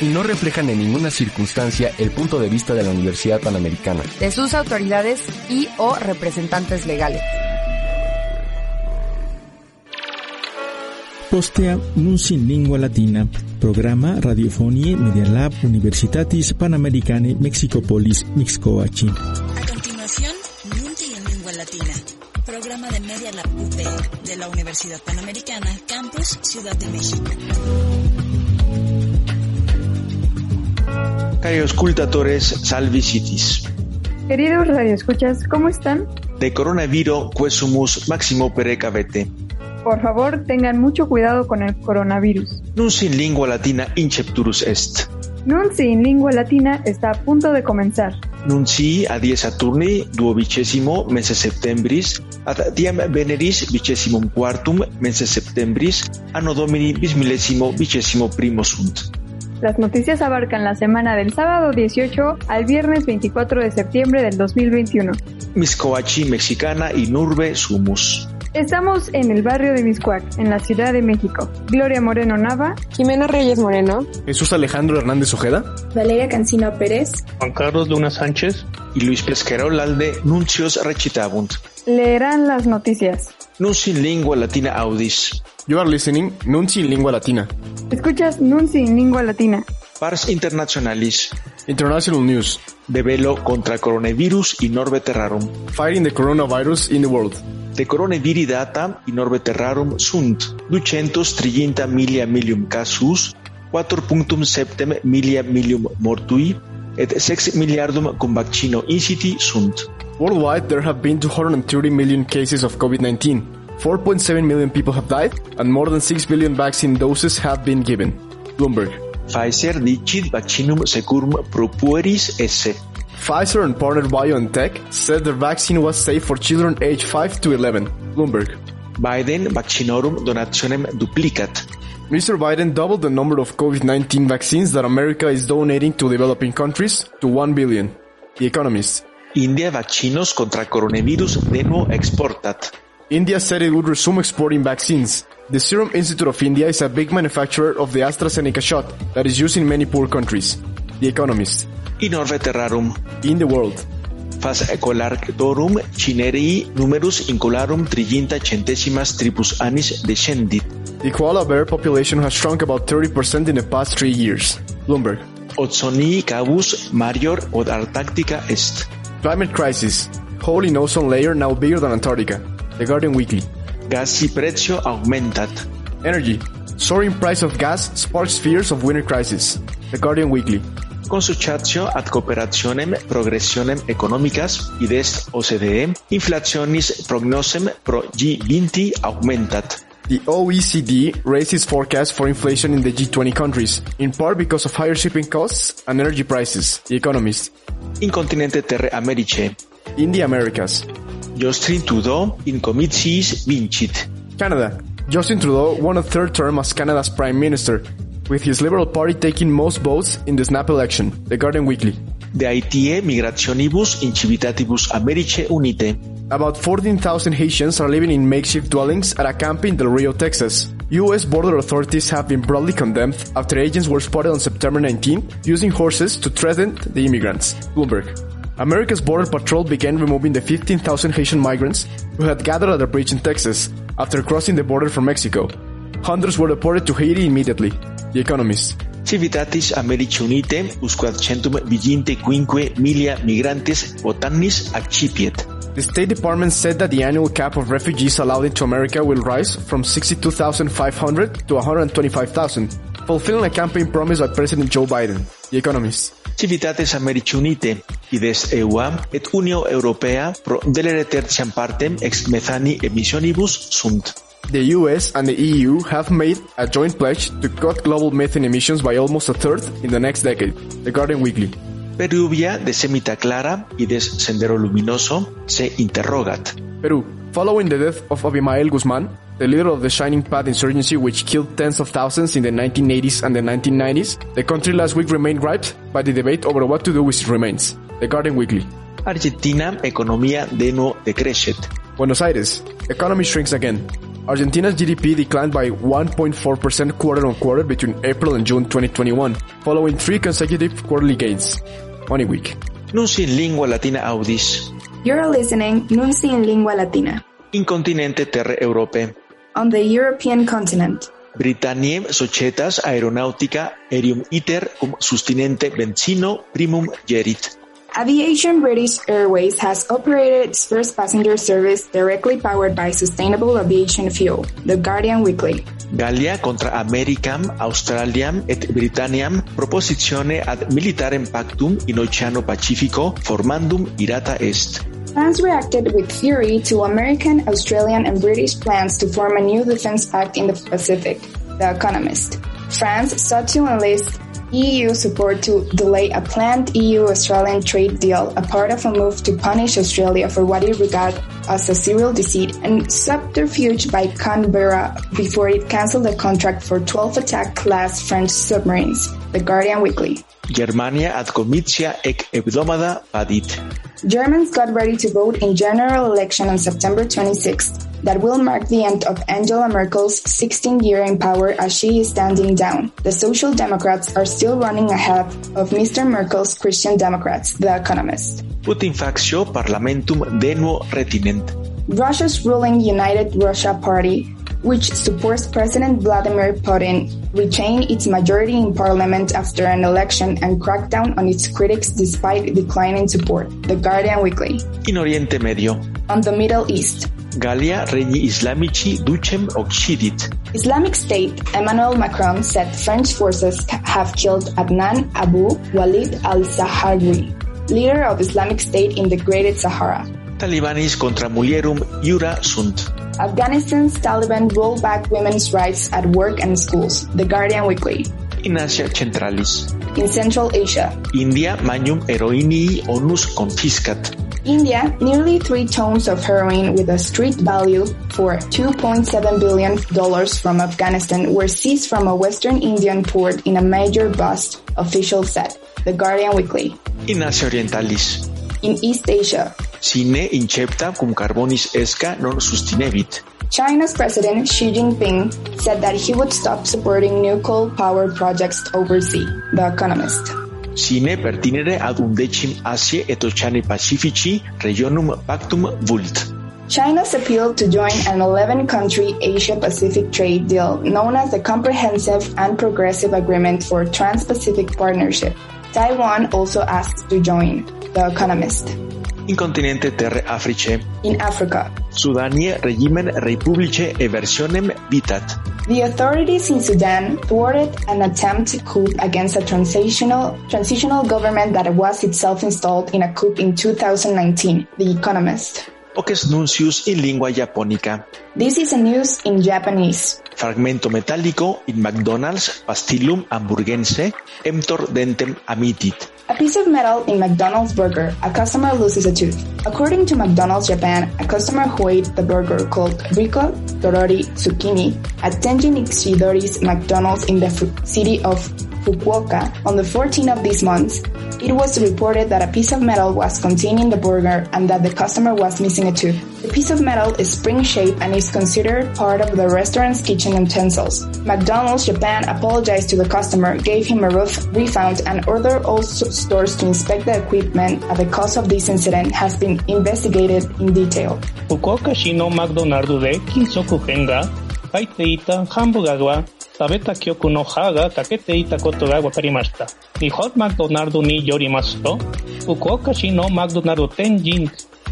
Y no reflejan en ninguna circunstancia el punto de vista de la Universidad Panamericana. De sus autoridades y o representantes legales. Postea Nunci in Lingua Latina, programa Radiofonie Media Lab Universitatis Panamericane Mexicopolis Mixcoachi. A continuación, Nunci en Lingua Latina, programa de Media Lab UP de la Universidad Panamericana, Campus Ciudad de México. Cari auscultatores, salvi citis. Queridos radioescuchas, ¿cómo están? De coronavirus quesumus maximo perecavete. Por favor, tengan mucho cuidado con el coronavirus. Nunci in lingua latina incepturus est. Nunci in lingua latina está a punto de comenzar. Nunci a die Saturni duodecimo mense septembris ad diem Veneris vicesimum quartum mense septembris anno Domini bismillesimo vicesimo primo sunt. Las noticias abarcan la semana del sábado 18 al viernes 24 de septiembre del 2021. Miscoachi mexicana y nurbe sumus. Estamos en el barrio de Miscuac, en la Ciudad de México. Gloria Moreno Nava, Jimena Reyes Moreno, Jesús Alejandro Hernández Ojeda, Valeria Cancino Pérez, Juan Carlos Luna Sánchez y Luis Pesquerol Alde nuncios recitabunt. leerán las noticias. Nunci in lingua latina audis. You are listening Nunci in Lingua Latina. Escuchas Nunci en lingua latina. Pars internationalis. International News. De velo contra coronavirus y norbe terrarum. Fighting the coronavirus in the world. De coronaviri data in orbe terrarum sunt 230 milia millium casus, 4.7 milia millium mortui, et 6 miliardum cum vaccino inciti sunt. Worldwide, there have been 230 million cases of COVID-19. 4.7 million people have died, and more than 6 billion vaccine doses have been given. Bloomberg. Pfizer dicit vaccinum securum propueris esse. Pfizer and partner BioNTech said their vaccine was safe for children aged 5 to 11. Bloomberg. Biden vaccinorum donationem duplicat. Mr. Biden doubled the number of COVID-19 vaccines that America is donating to developing countries to 1 billion. The Economist. India vaccinos contra coronavirus de nuevo exportat. India said it would resume exporting vaccines. The Serum Institute of India is a big manufacturer of the AstraZeneca shot that is used in many poor countries. The Economist. In orbe terrarum. In the world. Fas ecolarctorum cinerii numerus incolarum triginta centesimas tribus annis descendit. The koala bear population has shrunk about 30% in the past three years. Bloomberg. Otsonii cavus major od Antarctica est. Climate crisis. Hole in ozone layer now bigger than Antarctica. The Guardian Weekly. Gassi prezio augmentat. Energy. Soaring price of gas sparks fears of winter crisis. The Guardian Weekly. Consuchatio ad cooperationem progressionem economicas id est OCDE inflationis prognosem pro G20 augmentat. The OECD raised its forecast for inflation in the G20 countries, in part because of higher shipping costs and energy prices. The Economist. In continente terre Americe. In the Americas. Justin Trudeau in comitiis vincit. Canada. Justin Trudeau won a third term as Canada's Prime Minister, with his Liberal Party taking most votes in the snap election. The Guardian Weekly. De Haitiae migrationibus incivitatibus Americe unite. About 14,000 Haitians are living in makeshift dwellings at a camp in Del Rio, Texas. U.S. border authorities have been broadly condemned after agents were spotted on September 19 using horses to threaten the immigrants. Bloomberg. America's Border Patrol began removing the 15,000 Haitian migrants who had gathered at a bridge in Texas after crossing the border from Mexico. Hundreds were deported to Haiti immediately. The Economist. Civitatis Americi Unite usquad centum viginte quinque milia migrantes botannis accipiet. The State Department said that the annual cap of refugees allowed into America will rise from 62,500 to 125,000, fulfilling a campaign promise by President Joe Biden. The Economist. Civitates Americi Unite, ides EUA et Unio Europea pro delere tertiam partem ex methani emissionibus sunt. The US and the EU have made a joint pledge to cut global methane emissions by almost a third in the next decade. The Guardian Weekly. Peruvia de Semita Clara y de Sendero Luminoso se interrogat. Peru. Following the death of Abimael Guzman, the leader of the Shining Path insurgency which killed tens of thousands in the 1980s and the 1990s, the country last week remained gripped by the debate over what to do with its remains. The Guardian Weekly. Argentina, economía de nuevo decrecet. Buenos Aires. Economy shrinks again. Argentina's GDP declined by 1.4% quarter on quarter between April and June 2021, following three consecutive quarterly gains. Money Week. Nunci in lingua latina audis. You're listening Nunci in Lingua Latina. Incontinente terre Europe. On the European continent. Britanniae societas aeronautica aerium iter cum sustinente benzino primum gerit. Aviation British Airways has operated its first passenger service directly powered by sustainable aviation fuel. The Guardian Weekly. Gallia contra Americam, Australiam et Britanniam propositione ad militarem pactum in Oceano Pacifico formandum irata est. France reacted with fury to American, Australian, and British plans to form a new defense pact in the Pacific. The Economist. France sought to enlist EU support to delay a planned EU-Australian trade deal, a part of a move to punish Australia for what it regards as a serial deceit and subterfuge by Canberra before it cancelled the contract for 12 attack-class French submarines. The Guardian Weekly. Germania ad comitia ec hebdomada padit. Germans got ready to vote in general election on September 26th that will mark the end of Angela Merkel's 16 year in power as she is standing down. The Social Democrats are still running ahead of Mr. Merkel's Christian Democrats, The Economist. Putin factio parlamentum denuo retinent. Russia's ruling United Russia Party, which supports President Vladimir Putin, retained its majority in parliament after an election and cracked down on its critics despite declining support. The Guardian Weekly. In Oriente Medio. On the Middle East. Gallia regni islamici ducem occidit. Islamic State Emmanuel Macron said French forces have killed Adnan Abu Walid al-Sahrawi, leader of Islamic State in the Greater Sahara. Talibanis contra mulierum iura sunt. Afghanistan's Taliban roll back women's rights at work and schools. The Guardian Weekly. In Asia Centralis. In Central Asia. India magnum heroinii onus confiscat. India, nearly three tons of heroin with a street value for $2.7 billion from Afghanistan were seized from a Western Indian port in a major bust, officials said. The Guardian Weekly. In Asia Orientalis. In East Asia. Sine incepta cum carbonis esca non sustinebit. China's President Xi Jinping said that he would stop supporting new coal power projects overseas. The Economist. Sine pertinere ad undecim Asie et Oceani Pacifici regionum pactum vult. China's appeal to join an 11-country Asia-Pacific trade deal known as the Comprehensive and Progressive Agreement for Trans-Pacific Partnership. Taiwan also asked to join. The Economist. In continente terre Africe. In Africa. Sudanie regimen republice eversionem vitat. The authorities in Sudan thwarted an attempt coup against a transitional transitional government that was itself installed in a coup in 2019. The Economist. Oques nuncius in lingua japonica. This is a news in Japanese. Fragmento metálico in McDonald's pastillum hamburgense emptor dentem amitit. A piece of metal in McDonald's burger, a customer loses a tooth. According to McDonald's Japan, a customer who ate the burger called Rico Dorori Tsukimi at Tenjin Ikshidori's McDonald's in the city of Fukuoka on the 14th of this month, it was reported that a piece of metal was contained in the burger and that the customer was missing a tooth. The piece of metal is spring-shaped and is considered part of the restaurant's kitchen utensils. McDonald's Japan apologized to the customer, gave him a refund, and ordered all stores to inspect the equipment. And the cause of this incident has been investigated in detail. Fukuoka shino McDonald's de kinsoku henga, kaiteita hamburger wa 食べた記憶の歯が欠けていたことが分かりました。日本マクドナルドによりますと、福岡市のマクドナルド天神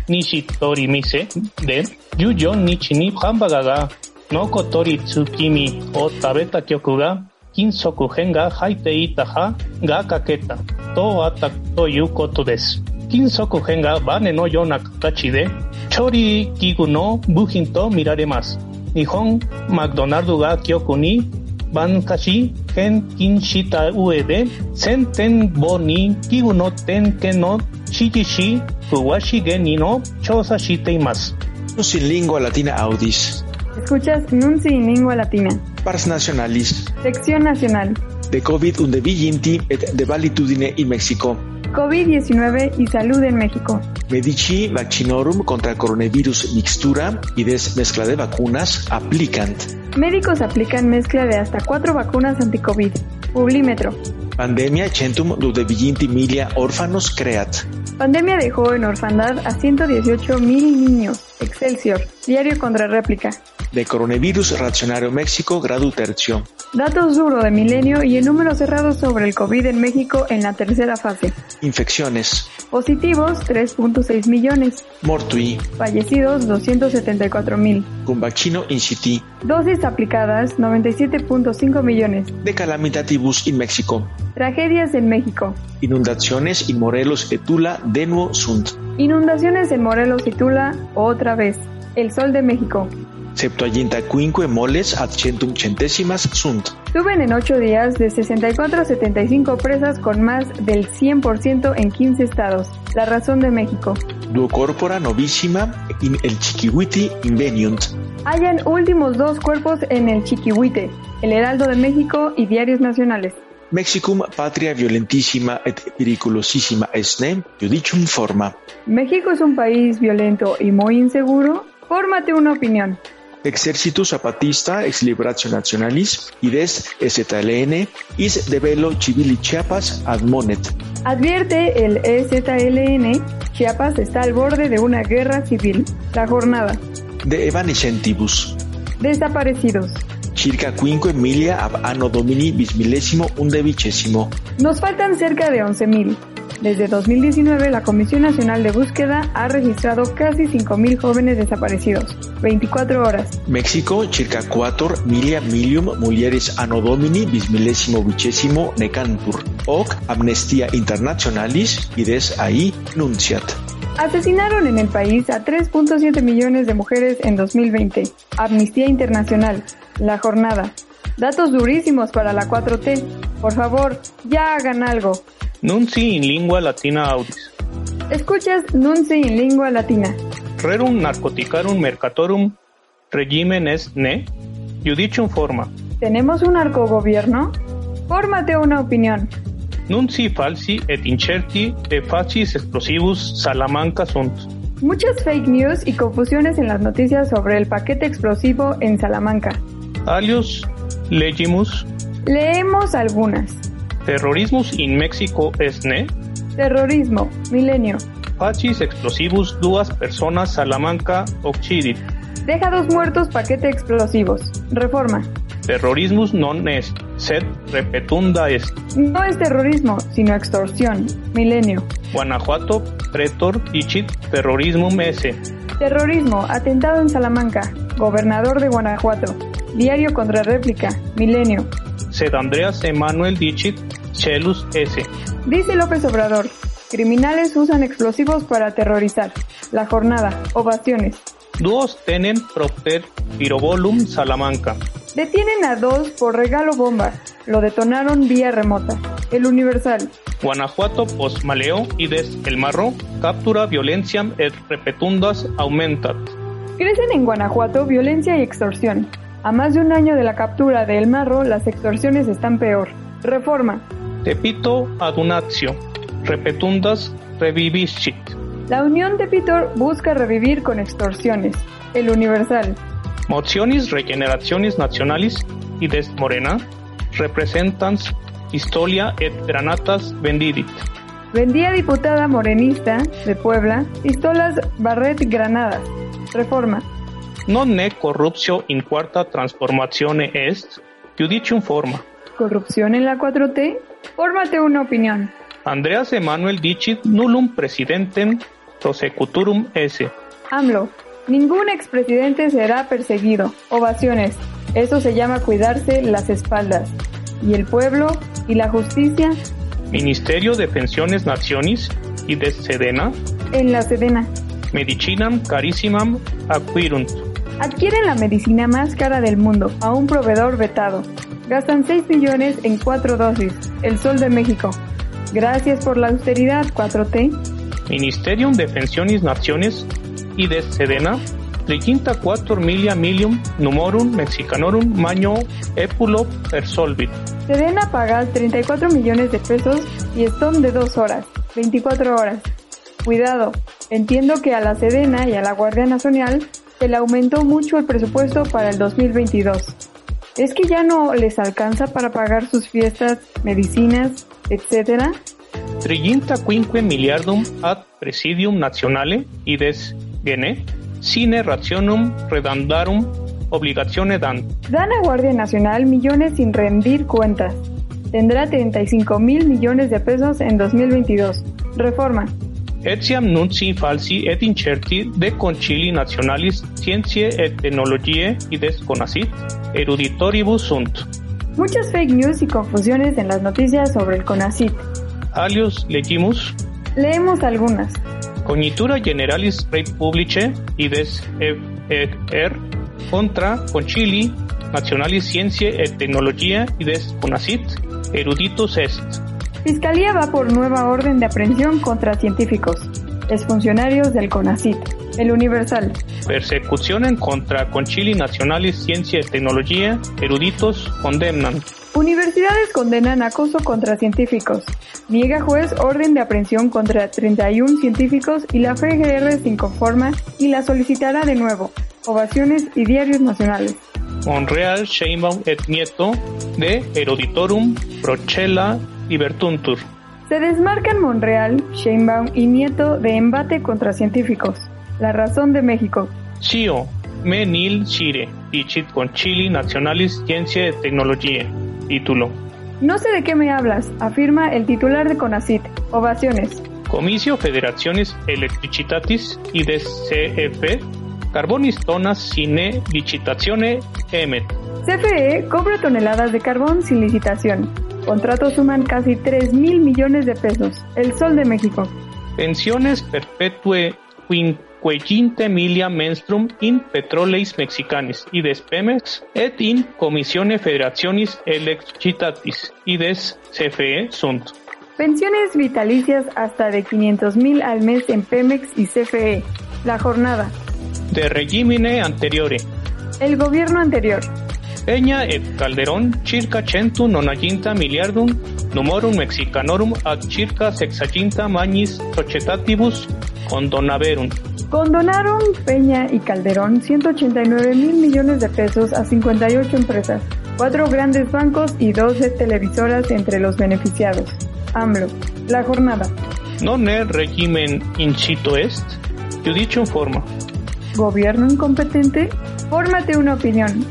西通店で14日にハンバーガーが残り月見を食べた曲が金属片が入っていた歯が欠けたとあったということです。金属片がバネのような形で調理器具の部品と見られます。日本マクドナルドが記憶に bankashi ken kinshita uebe sen ten boni kigu ten ken no shijishi kuwashi geni no chosa shite imasu. Nunci latina audis. Escuchas Nunci in lingua latina. Pars nacionalis. Sección nacional. De COVID undevillinti et de valitudine in Mexico. COVID-19 y salud en México. Medici vaccinorum contra coronavirus mixtura y des mezcla de vacunas aplicant. Médicos aplican mezcla de hasta cuatro vacunas anti-COVID. Publímetro. Pandemia centum de viginti milia órfanos creat. Pandemia dejó en orfandad a 118 mil niños. Excelsior. Diario contra réplica. De coronavirus racionario México grado tercio. Datos duro de milenio y el número cerrado sobre el COVID en México en la tercera fase. Infecciones. Positivos 3.6 millones. Mortui. Fallecidos 274 mil. Con vaccino in city. Dosis aplicadas 97.5 millones. De calamitatibus in México. Tragedias en México. Inundaciones in Morelos et Tula de nuevo sunt. Inundaciones en Morelos y Tula otra vez. El Sol de México. Septuaginta quinque moles ad centum centésimas sunt. Suben en ocho días de 64 a 75 presas con más del 100% en 15 estados. La razón de México. Duo corpora novísima in el Chiquihuiti inveniunt. Hayan últimos dos cuerpos en el Chiquihuite, el Heraldo de México y diarios nacionales. Mexicum patria violentísima et periculosísima esne, judicium forma. México es un país violento y muy inseguro. Fórmate una opinión. Ejército Zapatista ex Liberación Nacionalis IDES STLN is de velo Chivili Chiapas admonet. Advierte el EZLN, Chiapas está al borde de una guerra civil. La jornada. De evanescentibus. Desaparecidos. Circa quinque milia ab anno domini bismilésimo undevicesimo. Nos faltan cerca de 11.000. Desde 2019, la Comisión Nacional de Búsqueda ha registrado casi 5.000 jóvenes desaparecidos. 24 horas. México, circa 4 milia milium mulieres anno domini bismilésimo vicesimo necantur. Hoc amnestia internationalis ides ahí nunciat. Asesinaron en el país a 3.7 millones de mujeres en 2020. Amnistía Internacional. La jornada. Datos durísimos para la 4T. Por favor, ya hagan algo. Nunci in lingua latina audis. Escuchas Nunci in lingua latina. Rerum narcoticarum mercatorum regimen est ne, judicium forma. ¿Tenemos un narcogobierno? Fórmate una opinión. Nunci falsi et incerti de facis explosivus Salamanca sunt. Muchas fake news y confusiones en las noticias sobre el paquete explosivo en Salamanca. Alios legimus Leemos algunas. terrorismus in Mexico est ne, Terrorismo, milenio. facis explosivus duas personas Salamanca occidit. Deja dos muertos paquete explosivos. Reforma. Terrorismus non est, sed repetunda est. No es terrorismo, sino extorsión. Milenio. Guanajuato pretor dicit terrorismum esse. Terrorismo, atentado en Salamanca. Gobernador de Guanajuato. Diario contra réplica. Milenio. Sed Andreas Emanuel dicit celus esse. Dice López Obrador. Criminales usan explosivos para aterrorizar. La jornada. Ovaciones. Duos tenen propter pirobolum Salamanca. Detienen a dos por regalo bomba. Lo detonaron vía remota. El Universal. Guanajuato post maleo ides el marro captura violentiam et repetundas aumentat. Crecen en Guanajuato violencia y extorsión. A más de un año de la captura de El Marro, las extorsiones están peor. Reforma. Tepito adunatio. Repetundas reviviscit. La Unión de Pitor busca revivir con extorsiones. El Universal. Motionis regenerationis nationalis ides morena representans pistolia et granatas vendidit. Vendía diputada morenista de Puebla pistolas Barret Granadas. Reforma. Non ne corruptio in quarta transformatione est, judicium forma. Corrupción en la 4T. Fórmate una opinión. Andreas Emanuel dicit nullum presidentem prosecuturum esse. AMLO. Ningún expresidente será perseguido. Ovaciones. Eso se llama cuidarse las espaldas. ¿Y el pueblo? ¿Y la justicia? Ministerio de Pensiones Nacionis y de Sedena, En la Sedena. medicinam carissimam acquirunt. Adquieren la medicina más cara del mundo a un proveedor vetado. Gastan 6 millones en cuatro dosis. El Sol de México. Gracias por la austeridad 4T. Ministerium Defensionis Naciones y de Sedena, 34 milia milium numorum mexicanorum maño epulo persolvit. Sedena paga 34 millones de pesos y estón de 2 horas, 24 horas. Cuidado, entiendo que a la Sedena y a la Guardia Nacional se le aumentó mucho el presupuesto para el 2022. ¿Es que ya no les alcanza para pagar sus fiestas, medicinas, etcétera? Quinque miliardum ad presidium nationale ides gene sine rationum redandarum obligatione dan. Dan a Guardia Nacional millones sin rendir cuentas. Tendrá 35 mil millones de pesos en 2022. Reforma. Etiam nunci falsi et incerti de concili nationalis scientiae et technologiae ides conacit eruditoribus sunt. Muchas fake news y confusiones en las noticias sobre el CONACIT. Alius legimus Leemos algunas. Cognitura generalis rei publice ides er contra concili nationalis scientiae et technologiae ides conacit eruditus est. Fiscalía va por nueva orden de aprehensión contra científicos, exfuncionarios del CONACIT, el Universal. Persecutionen contra concili nationalis scientiae et technologiae eruditos condemnan. Universidades condenan acoso contra científicos. Niega juez orden de aprehensión contra 31 científicos y la FGR se inconforma y la solicitará de nuevo. Ovaciones y diarios nacionales. Monreal, Sheinbaum et Nieto de Eruditorum Procella Libertuntur. Se desmarcan Monreal, Sheinbaum y Nieto de embate contra científicos. La razón de México. CIO, me nil Chire, dicit concili nationalis scientiae et technologiae. Título. No sé de qué me hablas, afirma el titular de CONACIT. Ovaciones. Comicio Federaciones Electricitatis y de CFE Carbonis tonas sine licitazione emet. CFE cobra toneladas de carbón sin licitación. Contratos suman casi 3 mil millones de pesos. El Sol de México. Pensiones perpetue quinqueginte milia menstrum in petroleis mexicanis ides Pemex et in Commissione Federationis Electricitatis ides CFE sunt. Pensiones vitalicias hasta de 500 mil al mes en Pemex y CFE. La jornada. De regimine anteriore. El gobierno anterior. Peña et Calderón circa centum nonaginta miliardum numorum mexicanorum ad circa sexaginta magnis societatibus condonaverum. Condonaron Peña y Calderón 189 mil millones de pesos a 58 empresas, cuatro grandes bancos y 12 televisoras entre los beneficiados. AMLO. La jornada. Non è regimen incito est, judicium forma. ¿Gobierno incompetente? Fórmate una opinión.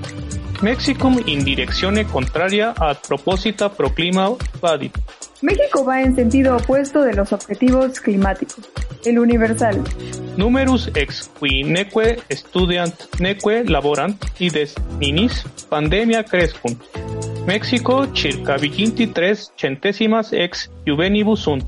Mexicum in direczione contraria ad proposita proclima vadit. México va en sentido opuesto de los objetivos climáticos. El Universal. Numerus ex qui neque studiant neque laborant ides ninis pandemia crescunt. México circa viginti tres centésimas ex juvenibus sunt.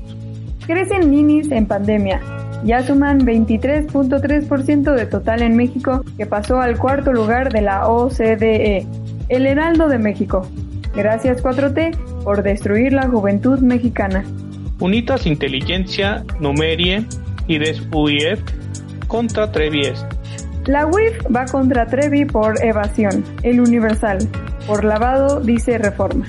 Crecen ninis en pandemia. Ya suman 23.3% de total en México, que pasó al cuarto lugar de la OCDE. El Heraldo de México. Gracias 4T por destruir la juventud mexicana. Unitas inteligencia numerie ides UIF contra Trevi est. La UIF va contra Trevi por evasión. El Universal. Por lavado, dice Reforma.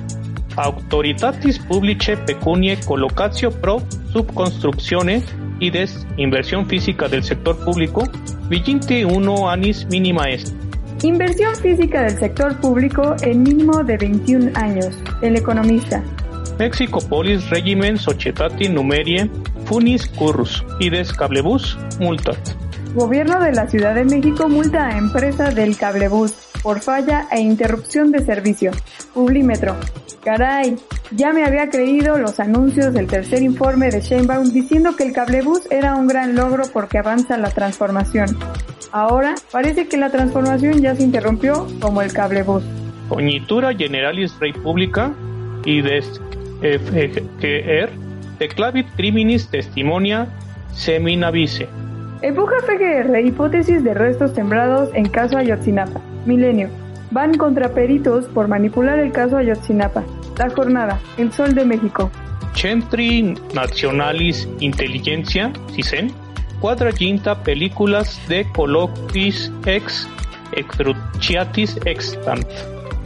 Autoritatis publice pecunie collocatio pro subconstructione ides inversión física del sector público vigente uno anis minima est. Inversión física del sector público en mínimo de 21 años. El economista. Mexico Polis Regimen Societati Numerie Funis Currus ides Cablebus multat. Gobierno de la Ciudad de México multa a empresa del cablebús por falla e interrupción de servicio. Publímetro. Caray, ya me había creído los anuncios del tercer informe de Sheinbaum diciendo que el cablebús era un gran logro porque avanza la transformación. Ahora parece que la transformación ya se interrumpió como el cablebús. Cognitura Generalis Republica ides FGR declavit criminis testimonia seminavice. Empuja FGR hipótesis de restos sembrados en caso Ayotzinapa. Milenio. Van contra peritos por manipular el caso Ayotzinapa. La jornada, El Sol de México. Centri Nacionalis Intelligencia, CISEN, quadraginta películas de colloquis ex extruciatis extant.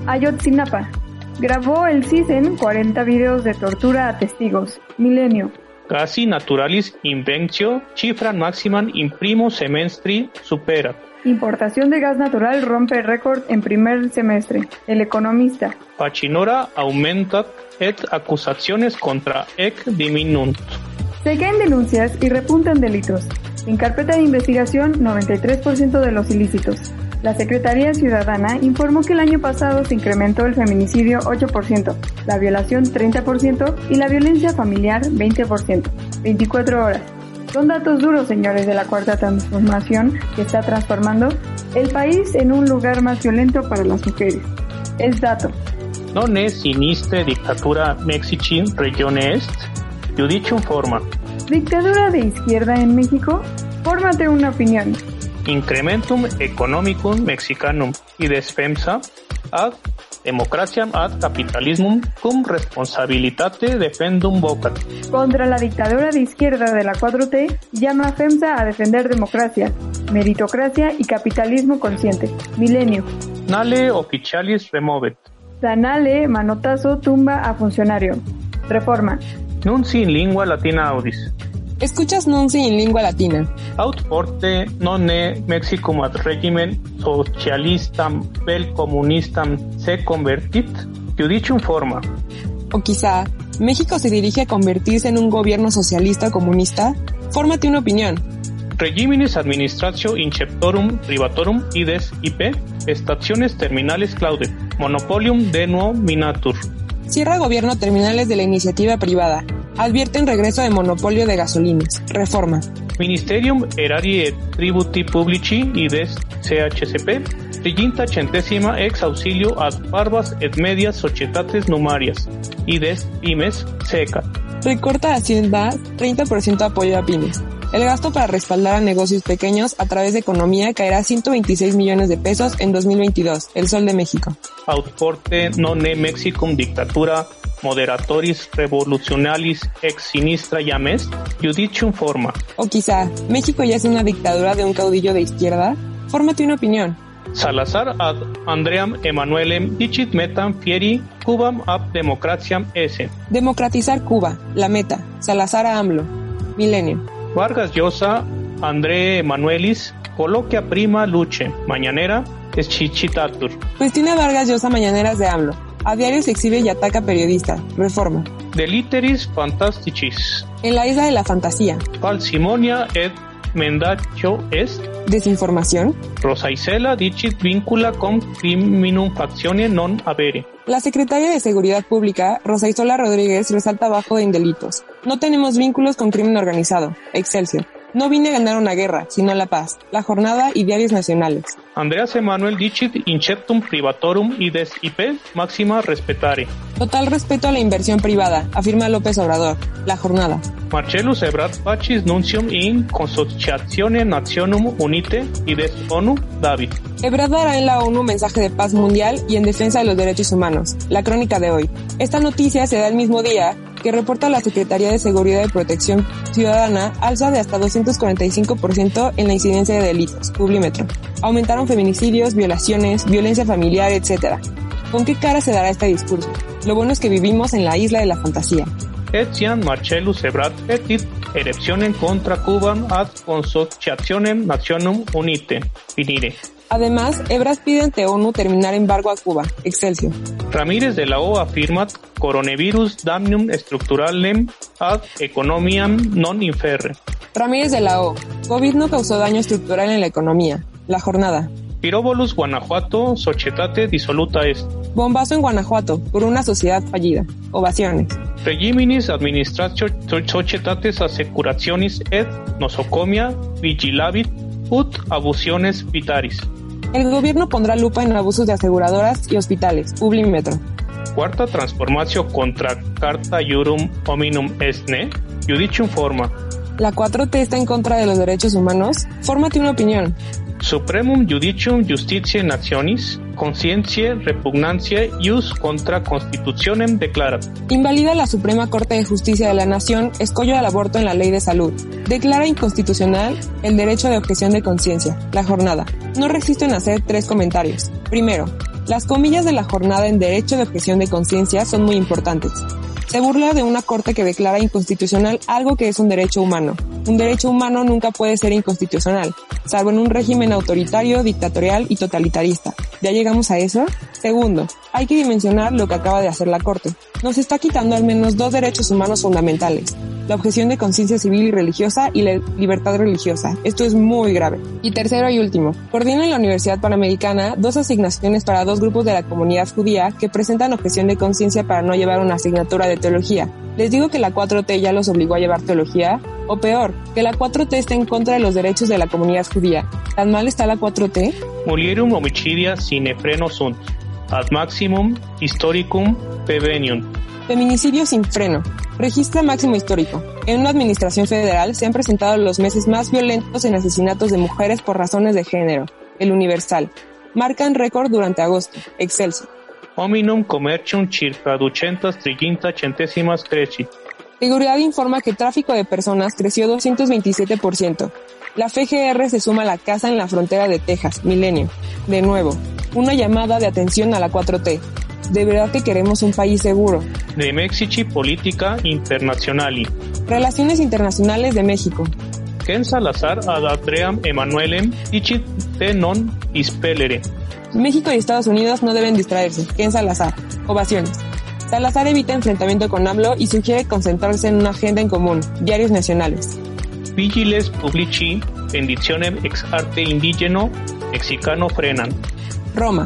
Ayotzinapa. Grabó el CISEN 40 videos de tortura a testigos. Milenio. Casi naturalis inventio cifran maximan in primo semestri supera. Importación de gas natural rompe récord en primer semestre. El economista. Pacinora aumentat et acusaciones contra ec diminunt. Se caen denuncias y repuntan delitos. En carpeta de investigación, 93% de los ilícitos. La Secretaría Ciudadana informó que el año pasado se incrementó el feminicidio 8%, la violación 30% y la violencia familiar 20%. 24 horas. Son datos duros, señores, de la cuarta transformación que está transformando el país en un lugar más violento para las mujeres. Es dato. Non es sinistre dictatura Mexici regione est, judicium forma. ¿Dictadura de izquierda en México? Fórmate una opinión. Incrementum economicum mexicanum y despensa ad democratiam ad capitalismum cum responsabilitate defendum vocat. Contra la dictadura de izquierda de la 4T, llama a FEMSA a defender democracia, meritocracia y capitalismo consciente. Milenio. Nale officialis removet. Sanale, manotazo, tumba a funcionario. Reforma. Nunci in lingua latina audis. Escuchas Nunci en lengua latina. Aut forte non ne Mexicum ad regimen socialistam vel comunistam se convertit, judicium forma. O quizá, ¿México se dirige a convertirse en un gobierno socialista o comunista? Fórmate una opinión. Regiminis administratio inceptorum privatorum ides IP, estaciones terminales claude, monopolium de minatur. Cierra gobierno terminales de la iniciativa privada. Advierten regreso de monopolio de gasolinas. Reforma. Ministerium erari et tributi publici ides CHCP, triginta centésima ex auxilio ad barbas et medias societates numarias, ides pymes seca. Recorta Hacienda 30% apoyo a pymes. El gasto para respaldar a negocios pequeños a través de economía caerá a 126 millones de pesos en 2022. El Sol de México. Autporte nonne Mexicum dictatura moderatoris revolutionalis ex sinistra llames, judicium forma. O quizá, ¿México ya es una dictadura de un caudillo de izquierda? Fórmate una opinión. Salazar ad Andream Emanuelem dicit metam fieri Cubam ab democratiam esse. Democratizar Cuba. La meta. Salazar a AMLO. Milenio. Vargas Llosa, André Emanuelis, coloquia prima luce, mañanera, eschichitatur. Cristina Vargas Llosa Mañaneras de AMLO. A diario se exhibe y ataca periodista. Reforma. Deliteris fantasticis. En la isla de la fantasía. Falsimonia et mendacio est. Desinformación. Rosa Isela dicit vincula con criminum factione non avere. La secretaria de Seguridad Pública, Rosa Isola Rodríguez, resalta abajo en delitos. No tenemos vínculos con crimen organizado. Excelsior. No vine a ganar una guerra, sino la paz. La jornada y diarios nacionales. Andreas Emanuel dicit inceptum privatorum ides IP máxima respetare. Total respeto a la inversión privada, afirma López Obrador. La jornada. Marcellus Ebrard Pacis nuncium in consociatione nationum unite ides ONU David. Ebrard dará en la ONU mensaje de paz mundial y en defensa de los derechos humanos. La crónica de hoy. Esta noticia se da el mismo día que reporta la Secretaría de Seguridad y Protección Ciudadana alza de hasta 245% en la incidencia de delitos, Publimetro. Aumentaron feminicidios, violaciones, violencia familiar, etc. ¿Con qué cara se dará este discurso? Lo bueno es que vivimos en la isla de la fantasía. Etiam Marcellus Ebrard etit eruptionem contra Cubam ad consociationem nationum unite. Finire. Además, Ebrard pide ante ONU terminar embargo a Cuba. Excelsior. Ramírez de la O afirmat coronavirus damnum structuralem ad economiam non inferre. Ramírez de la O. COVID no causó daño estructural en la economía. La jornada. Piróbolus Guanajuato, societate dissoluta est. Bombazo en Guanajuato por una sociedad fallida. Ovaciones. Regiminis administratio societates assecurationis et nosocomia vigilabit ut abusiones vitaris. El gobierno pondrá lupa en abusos de aseguradoras y hospitales. Publimetro. Cuarta transformación contra carta iurum hominum esne, judicium forma. La 4T está en contra de los derechos humanos. Fórmate una opinión. Supremum Judicium Justitiae Nationis, conciencia, repugnancia ius contra constitucionem declara. Invalida la Suprema Corte de Justicia de la Nación escollo al aborto en la Ley de Salud. Declara inconstitucional el derecho de objeción de conciencia. La jornada. No resisto en hacer tres comentarios. Primero, las comillas de la jornada en derecho de objeción de conciencia son muy importantes. Se burla de una corte que declara inconstitucional algo que es un derecho humano. Un derecho humano nunca puede ser inconstitucional, salvo en un régimen autoritario, dictatorial y totalitarista. ¿Ya llegamos a eso? Segundo, hay que dimensionar lo que acaba de hacer la Corte. Nos está quitando al menos dos derechos humanos fundamentales, la objeción de conciencia civil y religiosa y la libertad religiosa. Esto es muy grave. Y tercero y último, coordina en la Universidad Panamericana dos asignaciones para dos grupos de la comunidad judía que presentan objeción de conciencia para no llevar una asignatura de teología. Les digo que la 4T ya los obligó a llevar teología, o peor, que la 4T está en contra de los derechos de la comunidad judía. ¿Tan mal está la 4T? Mulierum homicidia sine freno sunt, ad maximum historicum prevenium. Feminicidio sin freno. Registra máximo histórico. En una administración federal se han presentado los meses más violentos en asesinatos de mujeres por razones de género. El Universal. Marcan récord durante agosto. Excelso. Hominum commercium circa 230 centésimas creci. Seguridad informa que tráfico de personas creció 227%. La FGR se suma a la casa en la frontera de Texas, Milenio. De nuevo, una llamada de atención a la 4T. De verdad que queremos un país seguro. De Mexici Politica Internazionali. Relaciones Internacionales de México. Ken Salazar ad Adream Emanuelem dicit te non ispelere. México y Estados Unidos no deben distraerse. Ken Salazar. Ovaciones. Salazar evita enfrentamiento con AMLO y sugiere concentrarse en una agenda en común. Diarios nacionales. Vigiles publici bendicionem ex arte indigeno mexicano frenan. Roma.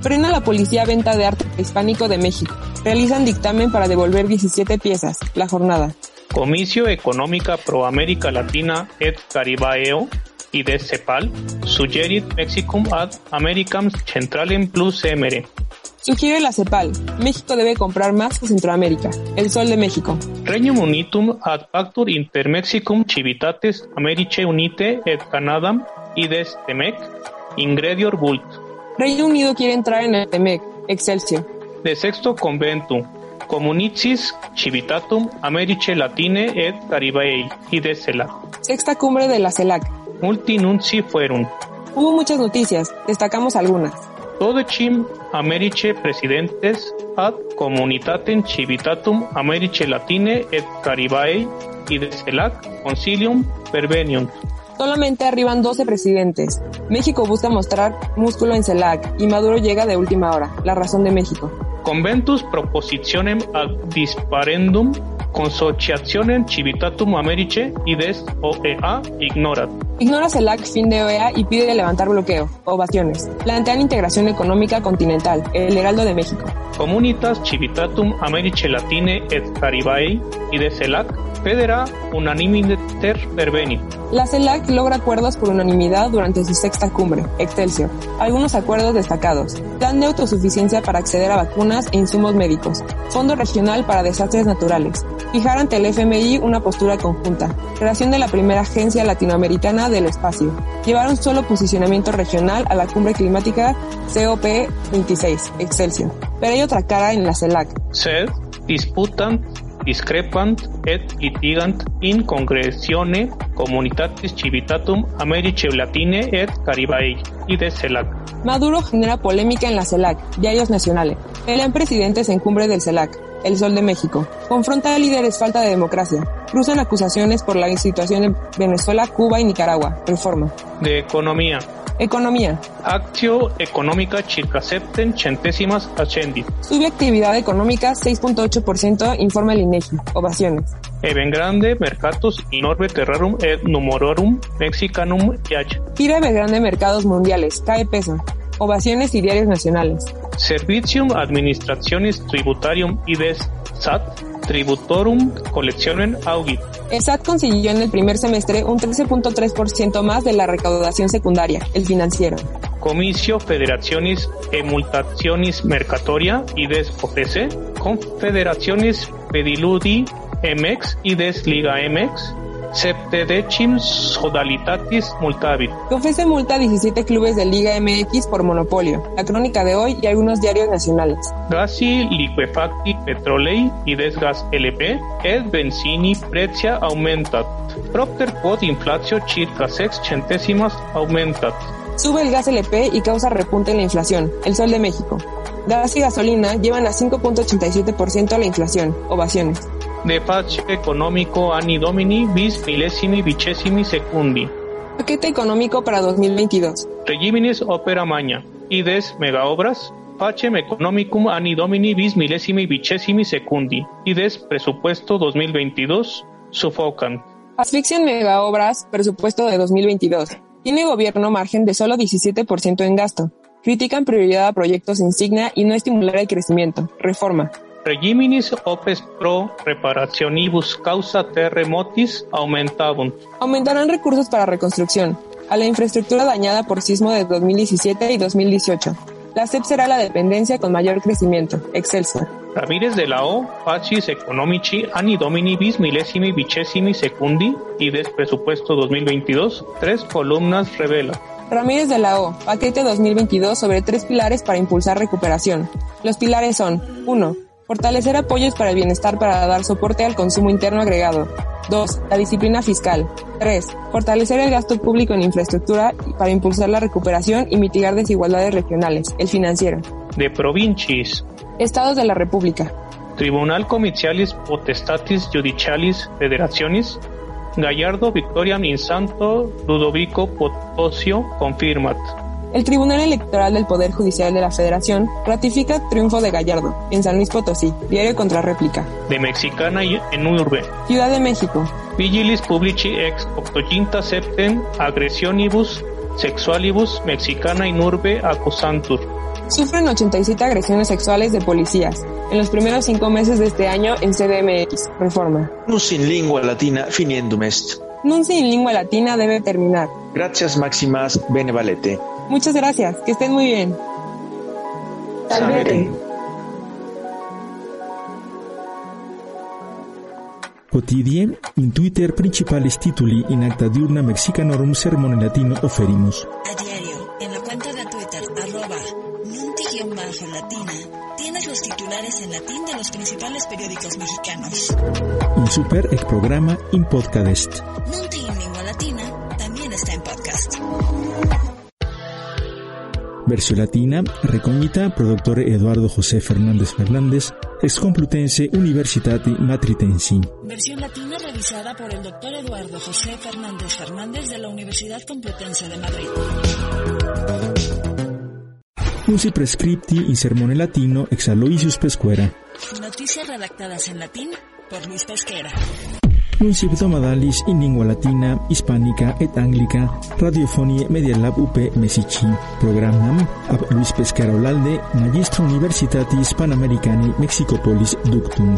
Frena la policía venta de arte hispánico de México. Realizan dictamen para devolver 17 piezas. La jornada. Comicio Económica Pro América Latina et Caribaeo y de CEPAL suggerit Mexicum ad Americam Centralem plus emere. Sugiere la CEPAL. México debe comprar más que Centroamérica. El Sol de México. Regnum unitum ad pactur inter Mexicum civitates Americe unite et Canadam ides Temec ingredior vult. Reino Unido quiere entrar en el TEMEC. Excelsior. De sexto conventum Comunicis civitatum Americe Latine et Caribaei ides CELAC. Sexta cumbre de la CELAC. Multi nunci fuerum. Hubo muchas noticias. Destacamos algunas. Dodecim Americe presidentes ad communitatem civitatum Americe Latine et Caribaei ides CELAC concilium perveniunt. Solamente arriban 12 presidentes. México busca mostrar músculo en CELAC y Maduro llega de última hora. La razón de México. Conventus propositionem ad disparendum consociationem civitatum Americe ides OEA ignorat. Ignora CELAC fin de OEA y pide levantar bloqueo. Ovaciones. Plantean integración económica continental. El Heraldo de México. Comunitas civitatum Americe Latine et Caribaei ides CELAC federa unanimiter pervenit. La CELAC logra acuerdos por unanimidad durante su sexta cumbre, Excelsior. Algunos acuerdos destacados. Plan de autosuficiencia para acceder a vacunas e insumos médicos. Fondo regional para desastres naturales. Fijar ante el FMI una postura conjunta. Creación de la primera agencia latinoamericana del espacio. Llevar un solo posicionamiento regional a la cumbre climática COP26, Excelsior. Pero hay otra cara en la CELAC. Sed disputant discrepant et litigant in congressione communitatis civitatum Americe Latine et Caribaei y de CELAC. Maduro genera polémica en la CELAC, diarios nacionales. Pelean presidentes en cumbre del CELAC, El Sol de México. Confronta a líderes falta de democracia. Cruzan acusaciones por la situación en Venezuela, Cuba y Nicaragua. Reforma. De economía. Economía. Actio económica circa septem centésimas ascendit. Sube actividad económica 6.8%, informa el INEGI. Ovaciones. Even grande mercatus inorbe terrarum et numerorum mexicanum yach. Gira grande mercados mundiales. Cae peso. Ovaciones y diarios nacionales. Servitium administrationis tributarium ides SAT tributorum collectionem augit. El SAT consiguió en el primer semestre un 13.3% más de la recaudación secundaria, el financiero. Comicio Federaciones Emultaciones Mercatoria ides OPC, Confederaciones Pediludi MX ides Liga MX, septedecim sodalitatis multavit. Confese multa a 17 clubes de Liga MX por monopolio. La crónica de hoy y algunos diarios nacionales. Gasi liquefacti petrolei ides gas LP et benzini prezia aumentat. Propter quod inflatio circa sex centésimas aumentat. Sube el gas LP y causa repunte en la inflación. El Sol de México. Gas y gasolina llevan a 5.87% la inflación. Ovaciones. De pace económico anni domini bis millesimi vicesimi secundi. Paquete económico para 2022. Regiminis opera magna. Ides megaobras. Pacem economicum anni domini bis millesimi vicesimi secundi. Ides presupuesto 2022. Sufocan. Asfixia en megaobras, presupuesto de 2022. Tiene gobierno margen de solo 17% en gasto. Critican prioridad a proyectos insignia y no estimular el crecimiento. Reforma. Regiminis opes pro reparationibus causa terremotis aumentabunt. Aumentarán recursos para reconstrucción a la infraestructura dañada por sismo de 2017 y 2018. La CEP será la dependencia con mayor crecimiento. Excelsior. Ramírez de la O, Pacis Economici, Anni Domini bis millesimi vicesimi secundi y des presupuesto 2022, tres columnas revela. Ramírez de la O, paquete 2022 sobre tres pilares para impulsar recuperación. Los pilares son 1. Fortalecer apoyos para el bienestar para dar soporte al consumo interno agregado. 2. La disciplina fiscal. 3. Fortalecer el gasto público en infraestructura para impulsar la recuperación y mitigar desigualdades regionales. El financiero. De provincias. Estados de la República. Tribunal Comicialis Potestatis Judicialis Federacionis. Gallardo Victoriam Insanto Ludovico Potosio confirmat. El Tribunal Electoral del Poder Judicial de la Federación ratifica triunfo de Gallardo en San Luis Potosí, diario contra réplica. De Mexicana y en Urbe. Ciudad de México. Vigilis publici ex octoginta septem agresionibus sexualibus mexicana in urbe accusantur. Sufren 87 agresiones sexuales de policías en los primeros cinco meses de este año en CDMX. Reforma. Nunc in lingua latina finiendum est. Nunci en lengua latina debe terminar. Gracias máximas, bene valete. Muchas gracias. Que estén muy bien. Salvete. Quotidie, in Twitter principales tituli in acta diurna mexicanorum sermone latino oferimos. A diario, en la cuenta de Twitter, arroba nunti-latina, tienes los titulares en latín de los principales periódicos mexicanos. In super ec programa in podcast. Nunti en lengua latina también está en podcast. Versión latina, recognita produttore Eduardo José Fernández Fernández, ex Complutense Universitati Matritensi. Versión latina revisada por el doctor Eduardo José Fernández Fernández de la Universidad Complutense de Madrid. Usi prescripti in sermone latino ex Aloysius Pescuera. Noticias redactadas en latín por Luis Pesquera. Nuncip domadalis in lingua latina, hispánica et anglica, radiofonie Media Lab UP Mesici. Programam ab Luis Pescara Olalde, Magistro Universitatis Panamericani Mexicopolis Ductum.